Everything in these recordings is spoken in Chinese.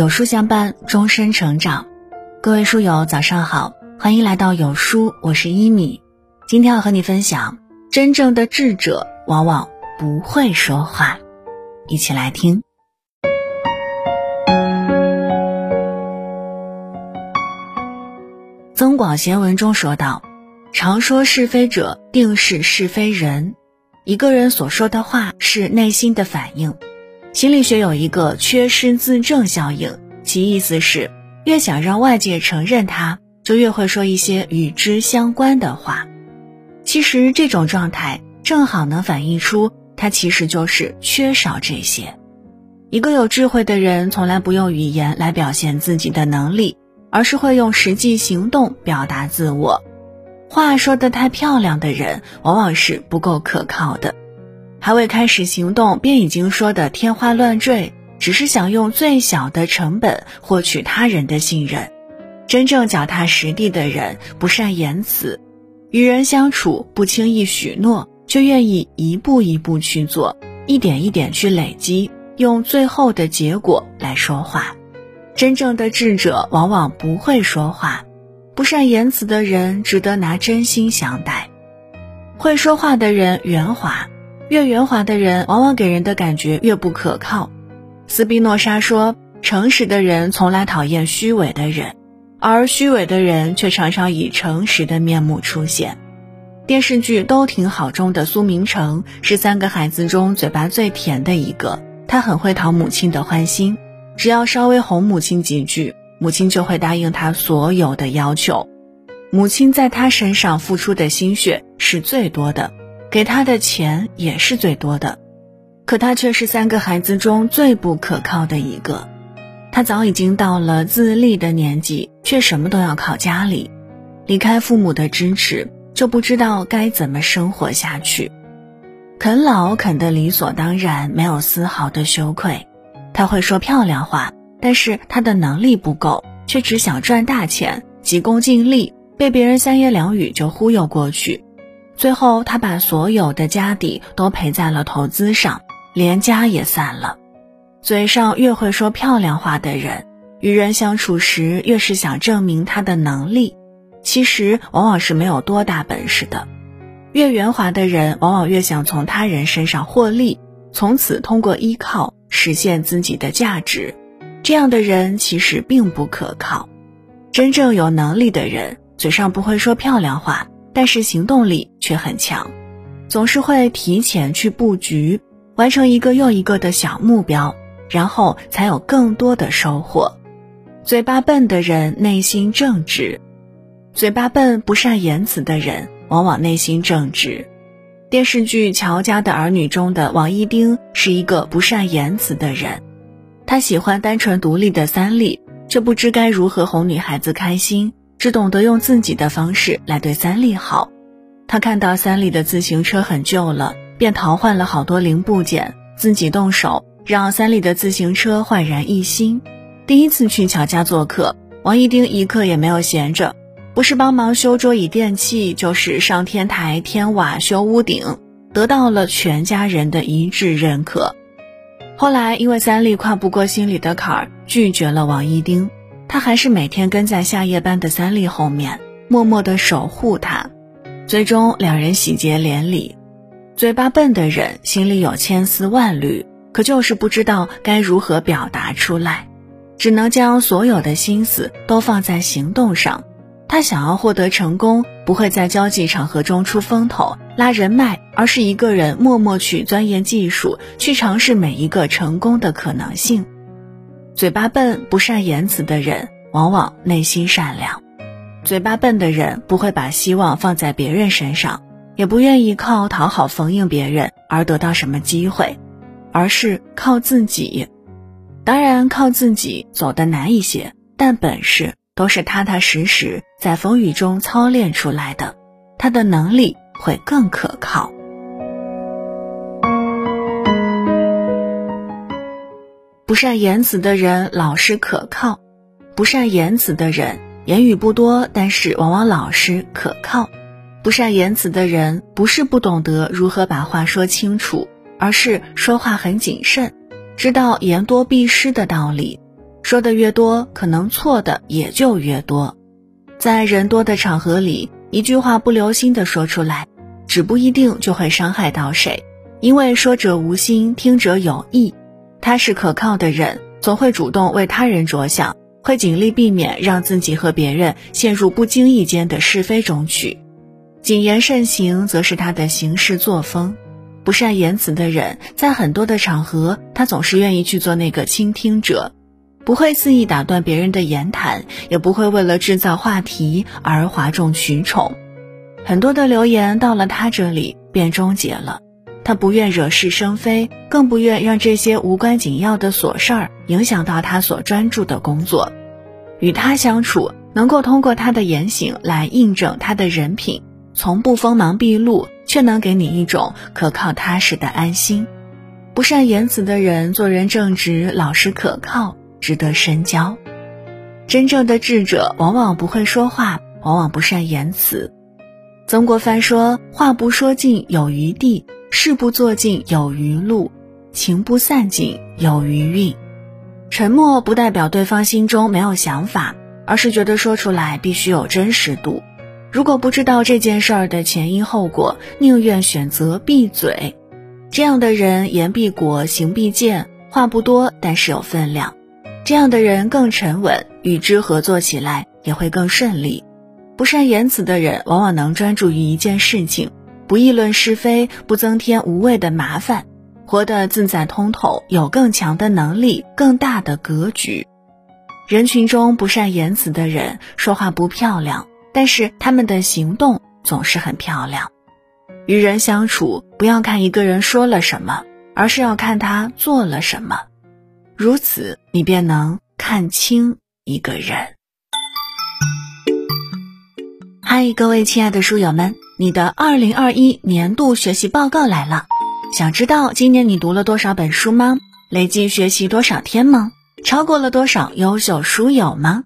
有书相伴，终身成长。各位书友，早上好，欢迎来到有书，我是一米。今天要和你分享，真正的智者往往不会说话。一起来听。《增广贤文》中说道：“常说是非者，定是是非人。一个人所说的话是内心的反应。心理学有一个缺失自证效应，其意思是，越想让外界承认他，就越会说一些与之相关的话。其实这种状态正好能反映出他其实就是缺少这些。一个有智慧的人，从来不用语言来表现自己的能力。”而是会用实际行动表达自我。话说得太漂亮的人，往往是不够可靠的。还未开始行动，便已经说得天花乱坠，只是想用最小的成本获取他人的信任。真正脚踏实地的人，不善言辞，与人相处不轻易许诺，却愿意一步一步去做，一点一点去累积，用最后的结果来说话。真正的智者往往不会说话，不善言辞的人值得拿真心相待。会说话的人圆滑，越圆滑的人往往给人的感觉越不可靠。斯宾诺莎说：“诚实的人从来讨厌虚伪的人，而虚伪的人却常常以诚实的面目出现。”电视剧《都挺好》中的苏明成是三个孩子中嘴巴最甜的一个，他很会讨母亲的欢心。只要稍微哄母亲几句，母亲就会答应他所有的要求。母亲在他身上付出的心血是最多的，给他的钱也是最多的。可他却是三个孩子中最不可靠的一个。他早已经到了自立的年纪，却什么都要靠家里，离开父母的支持，就不知道该怎么生活下去。啃老啃得理所当然，没有丝毫的羞愧。他会说漂亮话，但是他的能力不够，却只想赚大钱，急功近利，被别人三言两语就忽悠过去。最后，他把所有的家底都赔在了投资上，连家也散了。嘴上越会说漂亮话的人，与人相处时越是想证明他的能力，其实往往是没有多大本事的。越圆滑的人，往往越想从他人身上获利，从此通过依靠。实现自己的价值，这样的人其实并不可靠。真正有能力的人，嘴上不会说漂亮话，但是行动力却很强，总是会提前去布局，完成一个又一个的小目标，然后才有更多的收获。嘴巴笨的人内心正直，嘴巴笨不善言辞的人往往内心正直。电视剧《乔家的儿女》中的王一丁是一个不善言辞的人，他喜欢单纯独立的三丽，却不知该如何哄女孩子开心，只懂得用自己的方式来对三丽好。他看到三丽的自行车很旧了，便淘换了好多零部件，自己动手让三丽的自行车焕然一新。第一次去乔家做客，王一丁一刻也没有闲着。不是帮忙修桌椅电器，就是上天台添瓦修屋顶，得到了全家人的一致认可。后来因为三丽跨不过心里的坎儿，拒绝了王一丁，他还是每天跟在下夜班的三丽后面，默默的守护她。最终两人喜结连理。嘴巴笨的人心里有千丝万缕，可就是不知道该如何表达出来，只能将所有的心思都放在行动上。他想要获得成功，不会在交际场合中出风头、拉人脉，而是一个人默默去钻研技术，去尝试每一个成功的可能性。嘴巴笨、不善言辞的人，往往内心善良。嘴巴笨的人不会把希望放在别人身上，也不愿意靠讨好逢迎别人而得到什么机会，而是靠自己。当然，靠自己走得难一些，但本事。都是踏踏实实在风雨中操练出来的，他的能力会更可靠。不善言辞的人老实可靠，不善言辞的人言语不多，但是往往老实可靠。不善言辞的人不是不懂得如何把话说清楚，而是说话很谨慎，知道言多必失的道理。说的越多，可能错的也就越多。在人多的场合里，一句话不留心的说出来，指不一定就会伤害到谁。因为说者无心，听者有意。他是可靠的人，总会主动为他人着想，会尽力避免让自己和别人陷入不经意间的是非中去。谨言慎行，则是他的行事作风。不善言辞的人，在很多的场合，他总是愿意去做那个倾听者，不会肆意打断别人的言谈，也不会为了制造话题而哗众取宠。很多的留言到了他这里便终结了。他不愿惹是生非，更不愿让这些无关紧要的琐事儿影响到他所专注的工作。与他相处，能够通过他的言行来印证他的人品。从不锋芒毕露，却能给你一种可靠踏实的安心。不善言辞的人，做人正直、老实、可靠，值得深交。真正的智者，往往不会说话，往往不善言辞。曾国藩说：“话不说尽有余地，事不做尽有余路，情不散尽有余韵。”沉默不代表对方心中没有想法，而是觉得说出来必须有真实度。如果不知道这件事儿的前因后果，宁愿选择闭嘴。这样的人言必果，行必见，话不多，但是有分量。这样的人更沉稳，与之合作起来也会更顺利。不善言辞的人，往往能专注于一件事情，不议论是非，不增添无谓的麻烦，活得自在通透，有更强的能力，更大的格局。人群中不善言辞的人，说话不漂亮。但是他们的行动总是很漂亮。与人相处，不要看一个人说了什么，而是要看他做了什么。如此，你便能看清一个人。嗨，各位亲爱的书友们，你的二零二一年度学习报告来了。想知道今年你读了多少本书吗？累计学习多少天吗？超过了多少优秀书友吗？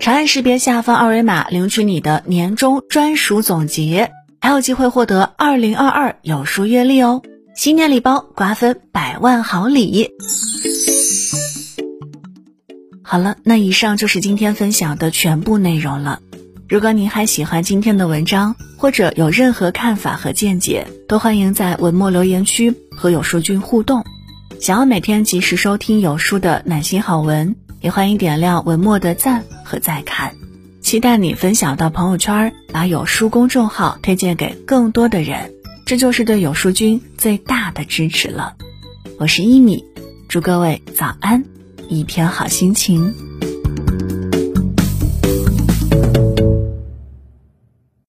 长按识别下方二维码，领取你的年终专属总结，还有机会获得二零二二有书月历哦！新年礼包，瓜分百万好礼。好了，那以上就是今天分享的全部内容了。如果您还喜欢今天的文章，或者有任何看法和见解，都欢迎在文末留言区和有书君互动。想要每天及时收听有书的暖心好文。也欢迎点亮文末的赞和再看，期待你分享到朋友圈，把有书公众号推荐给更多的人，这就是对有书君最大的支持了。我是一米，祝各位早安，一天好心情。